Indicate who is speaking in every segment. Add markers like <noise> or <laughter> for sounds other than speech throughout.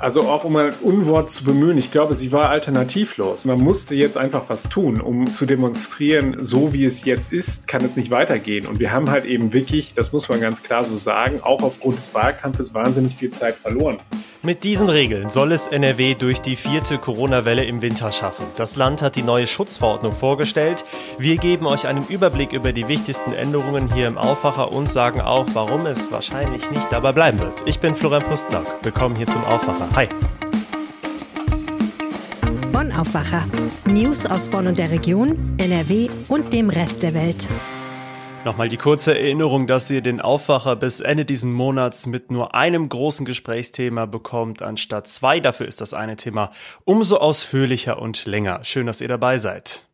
Speaker 1: Also auch um ein Unwort zu bemühen, ich glaube, sie war alternativlos. Man musste jetzt einfach was tun, um zu demonstrieren, so wie es jetzt ist, kann es nicht weitergehen. Und wir haben halt eben wirklich, das muss man ganz klar so sagen, auch aufgrund des Wahlkampfes wahnsinnig viel Zeit verloren.
Speaker 2: Mit diesen Regeln soll es NRW durch die vierte Corona-Welle im Winter schaffen. Das Land hat die neue Schutzverordnung vorgestellt. Wir geben euch einen Überblick über die wichtigsten Änderungen hier im Aufwacher und sagen auch, warum es wahrscheinlich nicht dabei bleiben wird. Ich bin Florian Pustlack. Willkommen hier zum Aufwacher. Hi.
Speaker 3: Bonn Aufwacher. News aus Bonn und der Region, NRW und dem Rest der Welt.
Speaker 2: Nochmal die kurze Erinnerung, dass ihr den Aufwacher bis Ende diesen Monats mit nur einem großen Gesprächsthema bekommt, anstatt zwei. Dafür ist das eine Thema umso ausführlicher und länger. Schön, dass ihr dabei seid.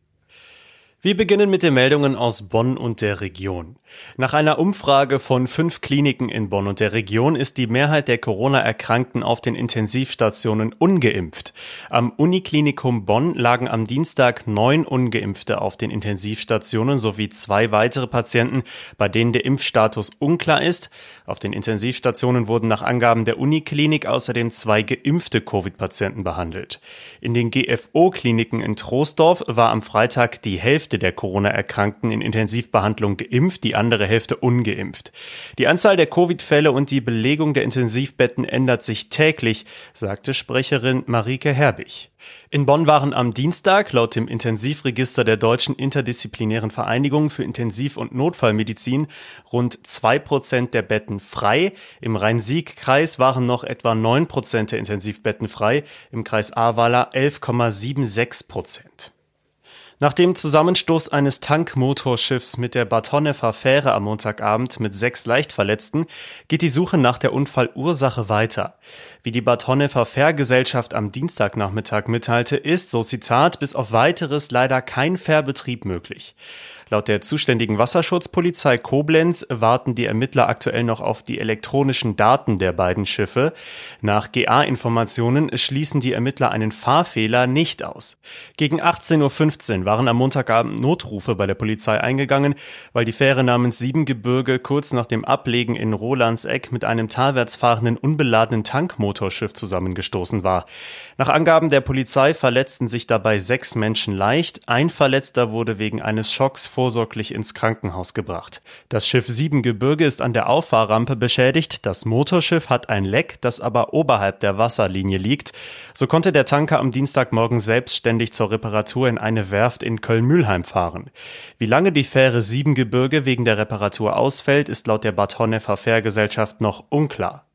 Speaker 2: Wir beginnen mit den Meldungen aus Bonn und der Region. Nach einer Umfrage von fünf Kliniken in Bonn und der Region ist die Mehrheit der Corona-Erkrankten auf den Intensivstationen ungeimpft. Am Uniklinikum Bonn lagen am Dienstag neun Ungeimpfte auf den Intensivstationen sowie zwei weitere Patienten, bei denen der Impfstatus unklar ist. Auf den Intensivstationen wurden nach Angaben der Uniklinik außerdem zwei geimpfte Covid-Patienten behandelt. In den GFO-Kliniken in Troisdorf war am Freitag die Hälfte der Corona-Erkrankten in Intensivbehandlung geimpft, die andere Hälfte ungeimpft. Die Anzahl der Covid-Fälle und die Belegung der Intensivbetten ändert sich täglich, sagte Sprecherin Marike Herbig. In Bonn waren am Dienstag laut dem Intensivregister der Deutschen Interdisziplinären Vereinigung für Intensiv- und Notfallmedizin rund zwei Prozent der Betten frei. Im Rhein-Sieg-Kreis waren noch etwa neun Prozent der Intensivbetten frei, im Kreis Ahrweiler 11,76 Prozent. Nach dem Zusammenstoß eines Tankmotorschiffs mit der Bad Honneffer Fähre am Montagabend mit sechs Leichtverletzten geht die Suche nach der Unfallursache weiter. Wie die Bad Honneffer Fährgesellschaft am Dienstagnachmittag mitteilte, ist, so Zitat, bis auf weiteres leider kein Fährbetrieb möglich. Laut der zuständigen Wasserschutzpolizei Koblenz warten die Ermittler aktuell noch auf die elektronischen Daten der beiden Schiffe. Nach GA-Informationen schließen die Ermittler einen Fahrfehler nicht aus. Gegen 18.15 Uhr waren am Montagabend Notrufe bei der Polizei eingegangen, weil die Fähre namens Siebengebirge kurz nach dem Ablegen in Rolandseck mit einem talwärts fahrenden unbeladenen Tankmotorschiff zusammengestoßen war. Nach Angaben der Polizei verletzten sich dabei sechs Menschen leicht. Ein Verletzter wurde wegen eines Schocks vorsorglich ins Krankenhaus gebracht. Das Schiff Siebengebirge ist an der Auffahrrampe beschädigt. Das Motorschiff hat ein Leck, das aber oberhalb der Wasserlinie liegt. So konnte der Tanker am Dienstagmorgen selbstständig zur Reparatur in eine Werft in Köln-Mühlheim fahren. Wie lange die Fähre Siebengebirge wegen der Reparatur ausfällt, ist laut der Bad Honneffer Fährgesellschaft noch unklar.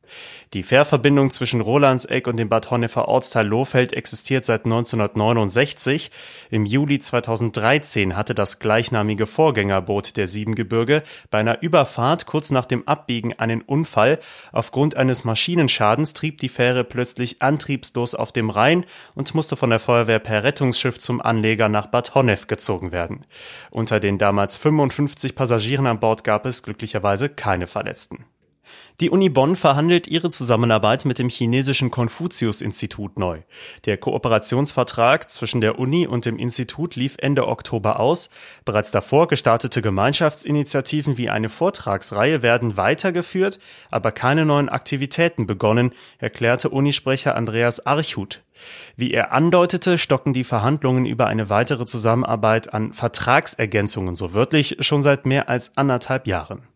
Speaker 2: Die Fährverbindung zwischen Rolandseck und dem Bad Honneffer Ortsteil Lohfeld existiert seit 1969. Im Juli 2013 hatte das gleichnamige Vorgängerboot der Siebengebirge bei einer Überfahrt kurz nach dem Abbiegen einen Unfall. Aufgrund eines Maschinenschadens trieb die Fähre plötzlich antriebslos auf dem Rhein und musste von der Feuerwehr per Rettungsschiff zum Anleger nach Bad Honnef gezogen werden. Unter den damals 55 Passagieren an Bord gab es glücklicherweise keine Verletzten. Die Uni Bonn verhandelt ihre Zusammenarbeit mit dem chinesischen Konfuzius-Institut neu. Der Kooperationsvertrag zwischen der Uni und dem Institut lief Ende Oktober aus. Bereits davor gestartete Gemeinschaftsinitiativen wie eine Vortragsreihe werden weitergeführt, aber keine neuen Aktivitäten begonnen, erklärte Unisprecher Andreas Archut. Wie er andeutete, stocken die Verhandlungen über eine weitere Zusammenarbeit an Vertragsergänzungen so wörtlich schon seit mehr als anderthalb Jahren.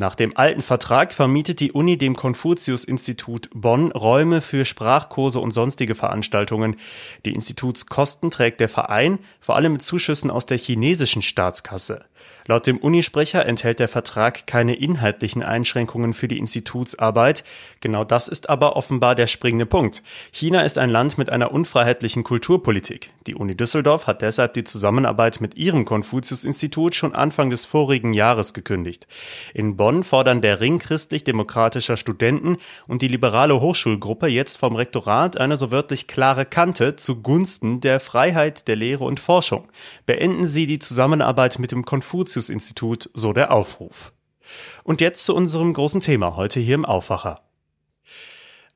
Speaker 2: Nach dem alten Vertrag vermietet die Uni dem Konfuzius-Institut Bonn Räume für Sprachkurse und sonstige Veranstaltungen. Die Institutskosten trägt der Verein, vor allem mit Zuschüssen aus der chinesischen Staatskasse. Laut dem Unisprecher enthält der Vertrag keine inhaltlichen Einschränkungen für die Institutsarbeit. Genau das ist aber offenbar der springende Punkt. China ist ein Land mit einer unfreiheitlichen Kulturpolitik. Die Uni Düsseldorf hat deshalb die Zusammenarbeit mit ihrem Konfuzius-Institut schon Anfang des vorigen Jahres gekündigt. In Bonn fordern der Ring christlich-demokratischer Studenten und die liberale Hochschulgruppe jetzt vom Rektorat eine so wörtlich klare Kante zugunsten der Freiheit der Lehre und Forschung. Beenden Sie die Zusammenarbeit mit dem Konfuzius Institut, so der Aufruf. Und jetzt zu unserem großen Thema heute hier im Aufwacher.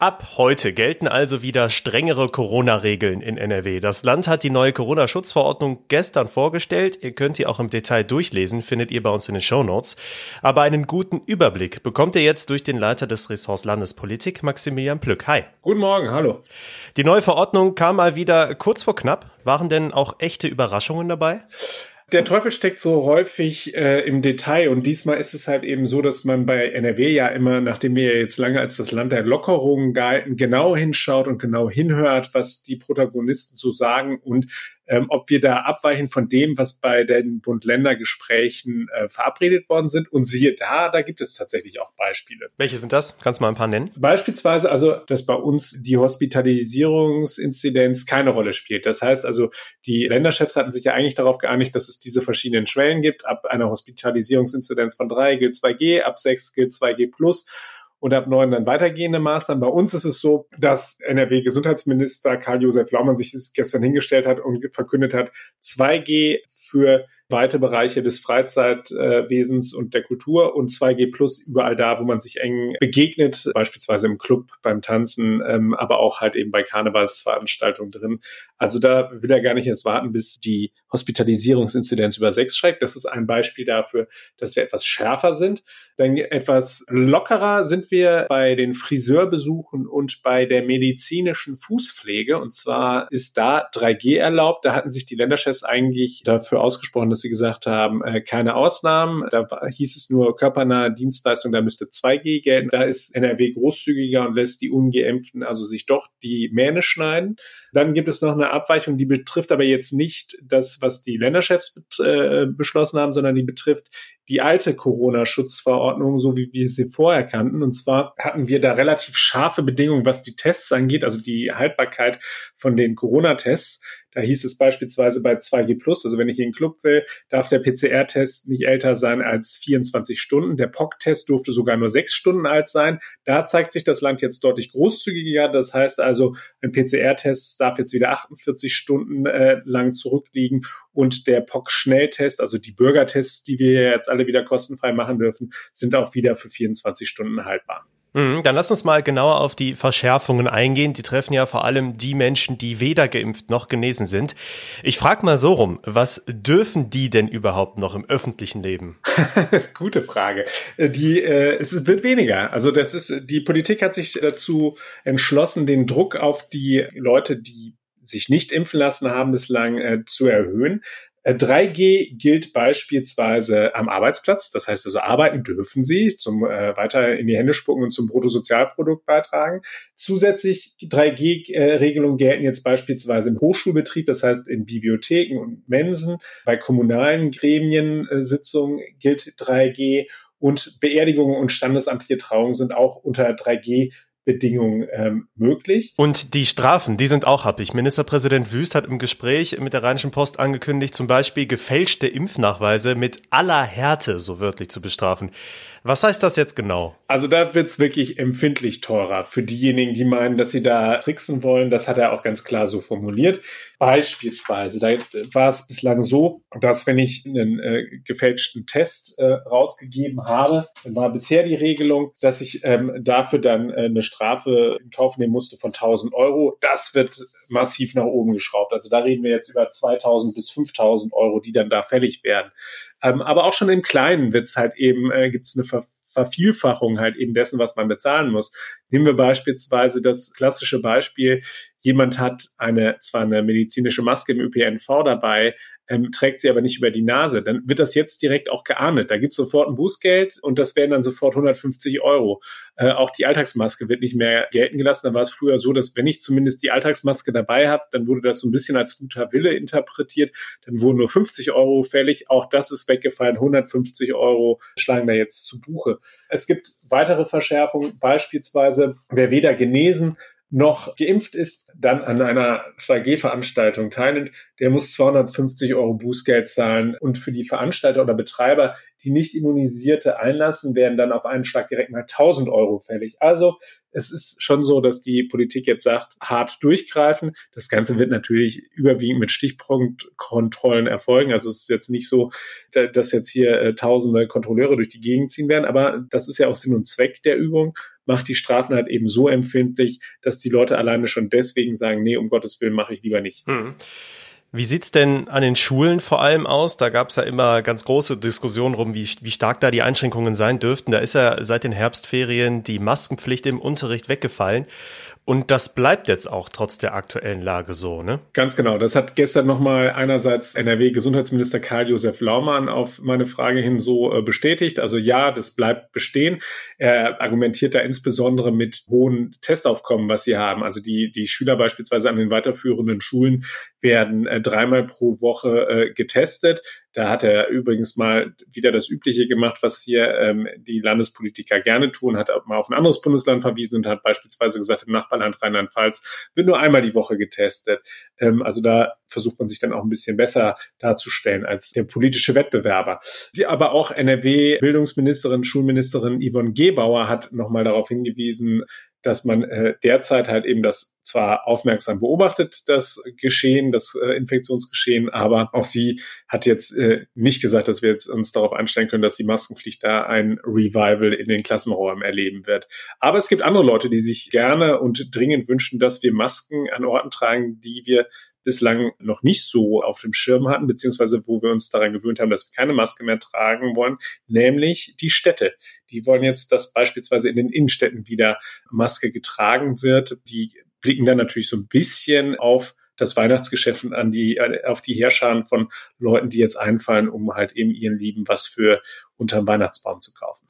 Speaker 2: Ab heute gelten also wieder strengere Corona-Regeln in NRW. Das Land hat die neue Corona-Schutzverordnung gestern vorgestellt. Ihr könnt die auch im Detail durchlesen, findet ihr bei uns in den Show Notes. Aber einen guten Überblick bekommt ihr jetzt durch den Leiter des Ressorts Landespolitik, Maximilian Plück. Hi.
Speaker 1: Guten Morgen, hallo.
Speaker 2: Die neue Verordnung kam mal wieder kurz vor knapp. Waren denn auch echte Überraschungen dabei?
Speaker 1: Der Teufel steckt so häufig äh, im Detail und diesmal ist es halt eben so, dass man bei NRW ja immer, nachdem wir jetzt lange als das Land der Lockerungen galten, genau hinschaut und genau hinhört, was die Protagonisten so sagen und ähm, ob wir da abweichen von dem, was bei den Bund-Länder-Gesprächen äh, verabredet worden sind. Und siehe da, da gibt es tatsächlich auch Beispiele.
Speaker 2: Welche sind das? Kannst du mal ein paar nennen?
Speaker 1: Beispielsweise also, dass bei uns die Hospitalisierungsinzidenz keine Rolle spielt. Das heißt also, die Länderchefs hatten sich ja eigentlich darauf geeinigt, dass es diese verschiedenen Schwellen gibt. Ab einer Hospitalisierungsinzidenz von drei gilt 2G, ab sechs gilt 2G plus und ab neun dann weitergehende Maßnahmen. Bei uns ist es so, dass NRW-Gesundheitsminister Karl-Josef Laumann sich gestern hingestellt hat und verkündet hat, 2G für weite Bereiche des Freizeitwesens und der Kultur und 2G Plus überall da, wo man sich eng begegnet, beispielsweise im Club, beim Tanzen, ähm, aber auch halt eben bei Karnevalsveranstaltungen drin. Also da will er gar nicht erst warten, bis die Hospitalisierungsinzidenz über sechs schreckt. Das ist ein Beispiel dafür, dass wir etwas schärfer sind. Dann etwas lockerer sind wir bei den Friseurbesuchen und bei der medizinischen Fußpflege. Und zwar ist da 3G erlaubt. Da hatten sich die Länderchefs eigentlich dafür ausgesprochen, dass sie gesagt haben, äh, keine Ausnahmen. Da hieß es nur körpernahe Dienstleistung, da müsste 2G gelten. Da ist NRW großzügiger und lässt die Ungeimpften also sich doch die Mähne schneiden. Dann gibt es noch eine Abweichung, die betrifft aber jetzt nicht das, was die Länderchefs äh, beschlossen haben, sondern die betrifft die alte Corona-Schutzverordnung, so wie wir sie vorher kannten. Und zwar hatten wir da relativ scharfe Bedingungen, was die Tests angeht, also die Haltbarkeit von den Corona-Tests. Da hieß es beispielsweise bei 2G Plus, also wenn ich in den Club will, darf der PCR-Test nicht älter sein als 24 Stunden. Der POC-Test durfte sogar nur sechs Stunden alt sein. Da zeigt sich das Land jetzt deutlich großzügiger. Das heißt also, ein PCR-Test darf jetzt wieder 48 Stunden äh, lang zurückliegen und der POC-Schnelltest, also die Bürgertests, die wir jetzt alle wieder kostenfrei machen dürfen, sind auch wieder für 24 Stunden haltbar.
Speaker 2: Mhm, dann lass uns mal genauer auf die Verschärfungen eingehen. Die treffen ja vor allem die Menschen, die weder geimpft noch genesen sind. Ich frage mal so rum, was dürfen die denn überhaupt noch im öffentlichen Leben? <laughs>
Speaker 1: Gute Frage. Äh, die, äh, es wird weniger. Also das ist, die Politik hat sich dazu entschlossen, den Druck auf die Leute, die sich nicht impfen lassen haben, bislang äh, zu erhöhen. 3G äh, gilt beispielsweise am Arbeitsplatz. Das heißt also, arbeiten dürfen Sie zum äh, weiter in die Hände spucken und zum Bruttosozialprodukt beitragen. Zusätzlich 3G-Regelungen gelten jetzt beispielsweise im Hochschulbetrieb, das heißt in Bibliotheken und Mensen. Bei kommunalen Gremiensitzungen gilt 3G und Beerdigungen und standesamtliche Trauungen sind auch unter 3G Bedingungen ähm, möglich.
Speaker 2: Und die Strafen, die sind auch happig. Ministerpräsident Wüst hat im Gespräch mit der Rheinischen Post angekündigt, zum Beispiel gefälschte Impfnachweise mit aller Härte so wörtlich zu bestrafen. Was heißt das jetzt genau?
Speaker 1: Also da wird's wirklich empfindlich teurer für diejenigen, die meinen, dass sie da tricksen wollen. Das hat er auch ganz klar so formuliert. Beispielsweise, da war es bislang so, dass wenn ich einen äh, gefälschten Test äh, rausgegeben habe, dann war bisher die Regelung, dass ich ähm, dafür dann äh, eine Strafe in Kauf nehmen musste von 1000 Euro. Das wird massiv nach oben geschraubt. Also da reden wir jetzt über 2000 bis 5000 Euro, die dann da fällig werden. Ähm, aber auch schon im Kleinen wird's halt eben, äh, gibt's eine Ver Vervielfachung halt eben dessen, was man bezahlen muss. Nehmen wir beispielsweise das klassische Beispiel, jemand hat eine, zwar eine medizinische Maske im ÖPNV dabei, ähm, trägt sie aber nicht über die Nase, dann wird das jetzt direkt auch geahndet. Da gibt es sofort ein Bußgeld und das wären dann sofort 150 Euro. Äh, auch die Alltagsmaske wird nicht mehr gelten gelassen. Da war es früher so, dass wenn ich zumindest die Alltagsmaske dabei habe, dann wurde das so ein bisschen als guter Wille interpretiert. Dann wurden nur 50 Euro fällig. Auch das ist weggefallen. 150 Euro schlagen da jetzt zu Buche. Es gibt weitere Verschärfungen, beispielsweise wer weder genesen noch geimpft ist, dann an einer 2G-Veranstaltung teilnimmt, der muss 250 Euro Bußgeld zahlen. Und für die Veranstalter oder Betreiber, die nicht immunisierte einlassen, werden dann auf einen Schlag direkt mal 1000 Euro fällig. Also es ist schon so, dass die Politik jetzt sagt, hart durchgreifen. Das Ganze wird natürlich überwiegend mit Stichpunktkontrollen erfolgen. Also es ist jetzt nicht so, dass jetzt hier äh, tausende Kontrolleure durch die Gegend ziehen werden, aber das ist ja auch Sinn und Zweck der Übung macht die Strafen halt eben so empfindlich, dass die Leute alleine schon deswegen sagen, nee, um Gottes Willen mache ich lieber nicht. Hm.
Speaker 2: Wie sieht's denn an den Schulen vor allem aus? Da gab's ja immer ganz große Diskussionen rum, wie, wie stark da die Einschränkungen sein dürften. Da ist ja seit den Herbstferien die Maskenpflicht im Unterricht weggefallen. Und das bleibt jetzt auch trotz der aktuellen Lage so, ne?
Speaker 1: Ganz genau. Das hat gestern nochmal einerseits NRW-Gesundheitsminister Karl-Josef Laumann auf meine Frage hin so äh, bestätigt. Also ja, das bleibt bestehen. Er argumentiert da insbesondere mit hohen Testaufkommen, was sie haben. Also die, die Schüler beispielsweise an den weiterführenden Schulen werden äh, dreimal pro Woche äh, getestet. Da hat er übrigens mal wieder das Übliche gemacht, was hier ähm, die Landespolitiker gerne tun, hat mal auf ein anderes Bundesland verwiesen und hat beispielsweise gesagt, im Nachbarland Rheinland-Pfalz wird nur einmal die Woche getestet. Ähm, also da versucht man sich dann auch ein bisschen besser darzustellen als der politische Wettbewerber. Die, aber auch NRW-Bildungsministerin, Schulministerin Yvonne Gebauer hat nochmal darauf hingewiesen, dass man äh, derzeit halt eben das zwar aufmerksam beobachtet, das Geschehen, das äh, Infektionsgeschehen, aber auch sie hat jetzt äh, nicht gesagt, dass wir jetzt uns darauf einstellen können, dass die Maskenpflicht da ein Revival in den Klassenräumen erleben wird. Aber es gibt andere Leute, die sich gerne und dringend wünschen, dass wir Masken an Orten tragen, die wir bislang noch nicht so auf dem Schirm hatten, beziehungsweise wo wir uns daran gewöhnt haben, dass wir keine Maske mehr tragen wollen, nämlich die Städte. Die wollen jetzt, dass beispielsweise in den Innenstädten wieder Maske getragen wird. Die blicken dann natürlich so ein bisschen auf das Weihnachtsgeschäft und an die, auf die Herrscher von Leuten, die jetzt einfallen, um halt eben ihren Lieben was für unterm Weihnachtsbaum zu kaufen.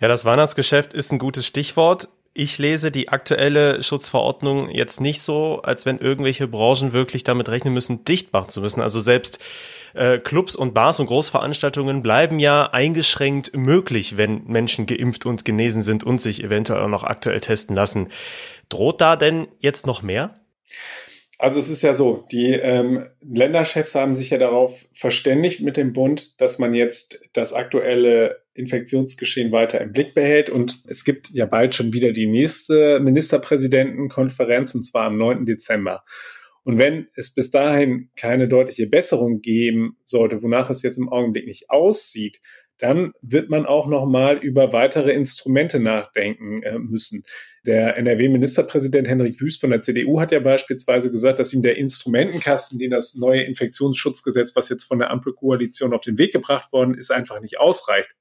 Speaker 2: Ja, das Weihnachtsgeschäft ist ein gutes Stichwort. Ich lese die aktuelle Schutzverordnung jetzt nicht so, als wenn irgendwelche Branchen wirklich damit rechnen müssen, dicht machen zu müssen. Also selbst äh, Clubs und Bars und Großveranstaltungen bleiben ja eingeschränkt möglich, wenn Menschen geimpft und genesen sind und sich eventuell auch noch aktuell testen lassen. Droht da denn jetzt noch mehr?
Speaker 1: Also es ist ja so, die ähm, Länderchefs haben sich ja darauf verständigt mit dem Bund, dass man jetzt das aktuelle Infektionsgeschehen weiter im Blick behält. Und es gibt ja bald schon wieder die nächste Ministerpräsidentenkonferenz, und zwar am 9. Dezember. Und wenn es bis dahin keine deutliche Besserung geben sollte, wonach es jetzt im Augenblick nicht aussieht, dann wird man auch noch mal über weitere Instrumente nachdenken äh, müssen. Der NRW-Ministerpräsident Henrik Wüst von der CDU hat ja beispielsweise gesagt, dass ihm der Instrumentenkasten, den das neue Infektionsschutzgesetz, was jetzt von der Ampelkoalition auf den Weg gebracht worden ist, einfach nicht ausreicht.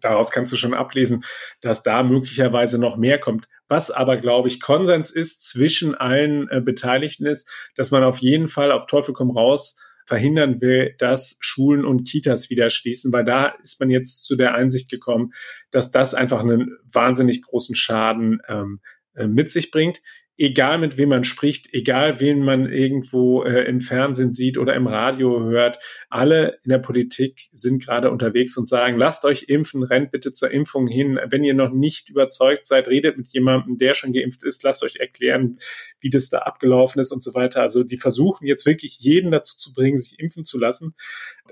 Speaker 1: Daraus kannst du schon ablesen, dass da möglicherweise noch mehr kommt. Was aber, glaube ich, Konsens ist zwischen allen äh, Beteiligten ist, dass man auf jeden Fall auf Teufel komm raus verhindern will, dass Schulen und Kitas wieder schließen, weil da ist man jetzt zu der Einsicht gekommen, dass das einfach einen wahnsinnig großen Schaden ähm, äh, mit sich bringt egal mit wem man spricht, egal wen man irgendwo äh, im Fernsehen sieht oder im Radio hört, alle in der Politik sind gerade unterwegs und sagen, lasst euch impfen, rennt bitte zur Impfung hin. Wenn ihr noch nicht überzeugt seid, redet mit jemandem, der schon geimpft ist, lasst euch erklären, wie das da abgelaufen ist und so weiter. Also die versuchen jetzt wirklich jeden dazu zu bringen, sich impfen zu lassen.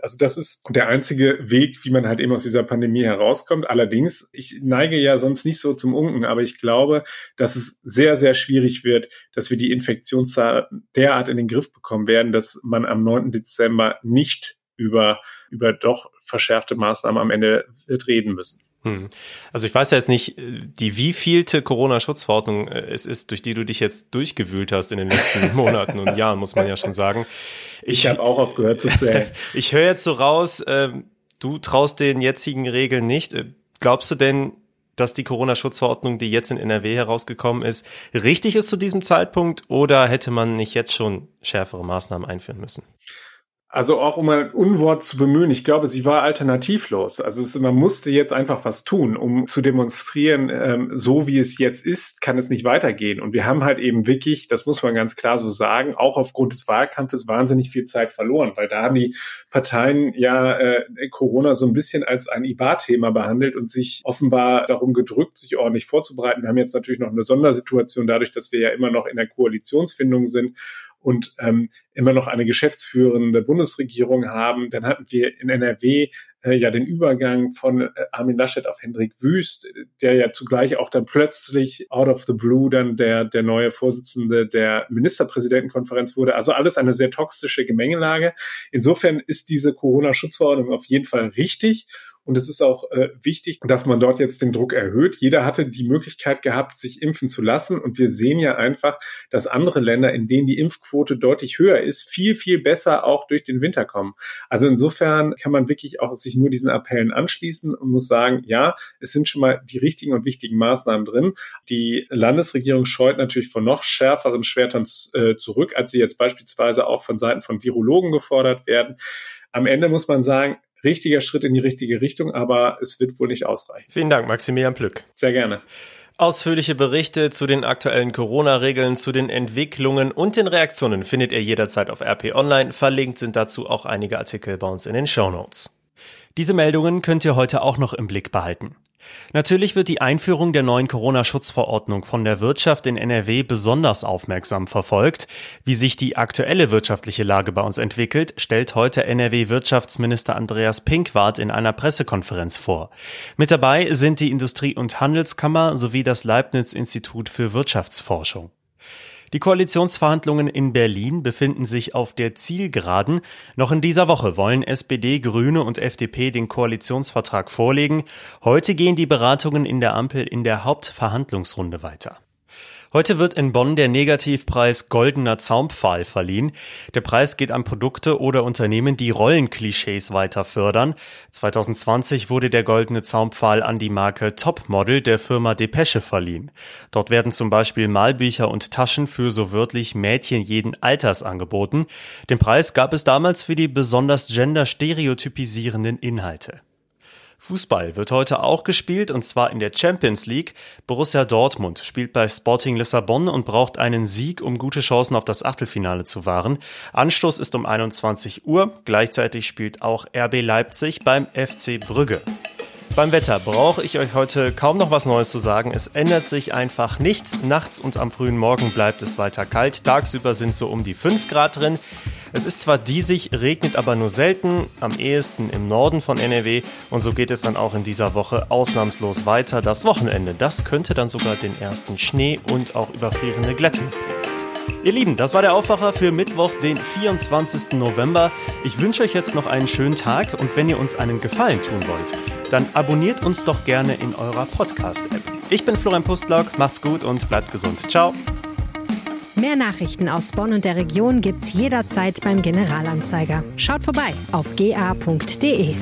Speaker 1: Also das ist der einzige Weg, wie man halt eben aus dieser Pandemie herauskommt. Allerdings, ich neige ja sonst nicht so zum Unken, aber ich glaube, dass es sehr, sehr schwierig wird, dass wir die Infektionszahl derart in den Griff bekommen werden, dass man am 9. Dezember nicht über, über doch verschärfte Maßnahmen am Ende wird reden müssen.
Speaker 2: Hm. Also ich weiß ja jetzt nicht, die wievielte Corona-Schutzverordnung äh, es ist, durch die du dich jetzt durchgewühlt hast in den letzten <laughs> Monaten und Jahren, muss man ja schon sagen.
Speaker 1: Ich, ich habe auch aufgehört zu zählen. <laughs>
Speaker 2: ich höre jetzt so raus, äh, du traust den jetzigen Regeln nicht. Äh, glaubst du denn, dass die Corona-Schutzverordnung, die jetzt in NRW herausgekommen ist, richtig ist zu diesem Zeitpunkt oder hätte man nicht jetzt schon schärfere Maßnahmen einführen müssen?
Speaker 1: Also auch um ein Unwort zu bemühen, ich glaube, sie war alternativlos. Also es, man musste jetzt einfach was tun, um zu demonstrieren, ähm, so wie es jetzt ist, kann es nicht weitergehen. Und wir haben halt eben wirklich, das muss man ganz klar so sagen, auch aufgrund des Wahlkampfes wahnsinnig viel Zeit verloren, weil da haben die Parteien ja äh, Corona so ein bisschen als ein IBA-Thema behandelt und sich offenbar darum gedrückt, sich ordentlich vorzubereiten. Wir haben jetzt natürlich noch eine Sondersituation dadurch, dass wir ja immer noch in der Koalitionsfindung sind und ähm, immer noch eine geschäftsführende Bundesregierung haben. Dann hatten wir in NRW äh, ja den Übergang von äh, Armin Laschet auf Hendrik Wüst, der ja zugleich auch dann plötzlich out of the blue dann der, der neue Vorsitzende der Ministerpräsidentenkonferenz wurde. Also alles eine sehr toxische Gemengelage. Insofern ist diese Corona-Schutzverordnung auf jeden Fall richtig. Und es ist auch äh, wichtig, dass man dort jetzt den Druck erhöht. Jeder hatte die Möglichkeit gehabt, sich impfen zu lassen. Und wir sehen ja einfach, dass andere Länder, in denen die Impfquote deutlich höher ist, viel, viel besser auch durch den Winter kommen. Also insofern kann man wirklich auch sich nur diesen Appellen anschließen und muss sagen, ja, es sind schon mal die richtigen und wichtigen Maßnahmen drin. Die Landesregierung scheut natürlich von noch schärferen Schwertern äh, zurück, als sie jetzt beispielsweise auch von Seiten von Virologen gefordert werden. Am Ende muss man sagen, richtiger Schritt in die richtige Richtung, aber es wird wohl nicht ausreichen.
Speaker 2: Vielen Dank, Maximilian Plück.
Speaker 1: Sehr gerne.
Speaker 2: Ausführliche Berichte zu den aktuellen Corona-Regeln, zu den Entwicklungen und den Reaktionen findet ihr jederzeit auf RP Online. Verlinkt sind dazu auch einige Artikel bei uns in den Show Notes. Diese Meldungen könnt ihr heute auch noch im Blick behalten. Natürlich wird die Einführung der neuen Corona-Schutzverordnung von der Wirtschaft in NRW besonders aufmerksam verfolgt. Wie sich die aktuelle wirtschaftliche Lage bei uns entwickelt, stellt heute NRW-Wirtschaftsminister Andreas Pinkwart in einer Pressekonferenz vor. Mit dabei sind die Industrie- und Handelskammer sowie das Leibniz-Institut für Wirtschaftsforschung. Die Koalitionsverhandlungen in Berlin befinden sich auf der Zielgeraden. Noch in dieser Woche wollen SPD, Grüne und FDP den Koalitionsvertrag vorlegen. Heute gehen die Beratungen in der Ampel in der Hauptverhandlungsrunde weiter. Heute wird in Bonn der Negativpreis Goldener Zaumpfahl verliehen. Der Preis geht an Produkte oder Unternehmen, die Rollenklischees weiter fördern. 2020 wurde der Goldene Zaumpfahl an die Marke Topmodel der Firma Depesche verliehen. Dort werden zum Beispiel Malbücher und Taschen für so wörtlich Mädchen jeden Alters angeboten. Den Preis gab es damals für die besonders genderstereotypisierenden Inhalte. Fußball wird heute auch gespielt und zwar in der Champions League. Borussia Dortmund spielt bei Sporting Lissabon und braucht einen Sieg, um gute Chancen auf das Achtelfinale zu wahren. Anstoß ist um 21 Uhr. Gleichzeitig spielt auch RB Leipzig beim FC Brügge. Beim Wetter brauche ich euch heute kaum noch was Neues zu sagen. Es ändert sich einfach nichts. Nachts und am frühen Morgen bleibt es weiter kalt. Tagsüber sind so um die 5 Grad drin. Es ist zwar diesig, regnet aber nur selten, am ehesten im Norden von NRW und so geht es dann auch in dieser Woche ausnahmslos weiter. Das Wochenende, das könnte dann sogar den ersten Schnee und auch überfrierende Glätte Ihr Lieben, das war der Aufwacher für Mittwoch, den 24. November. Ich wünsche euch jetzt noch einen schönen Tag und wenn ihr uns einen Gefallen tun wollt, dann abonniert uns doch gerne in eurer Podcast-App. Ich bin Florian Pustlock, macht's gut und bleibt gesund. Ciao.
Speaker 3: Mehr Nachrichten aus Bonn und der Region gibt's jederzeit beim Generalanzeiger. Schaut vorbei auf ga.de.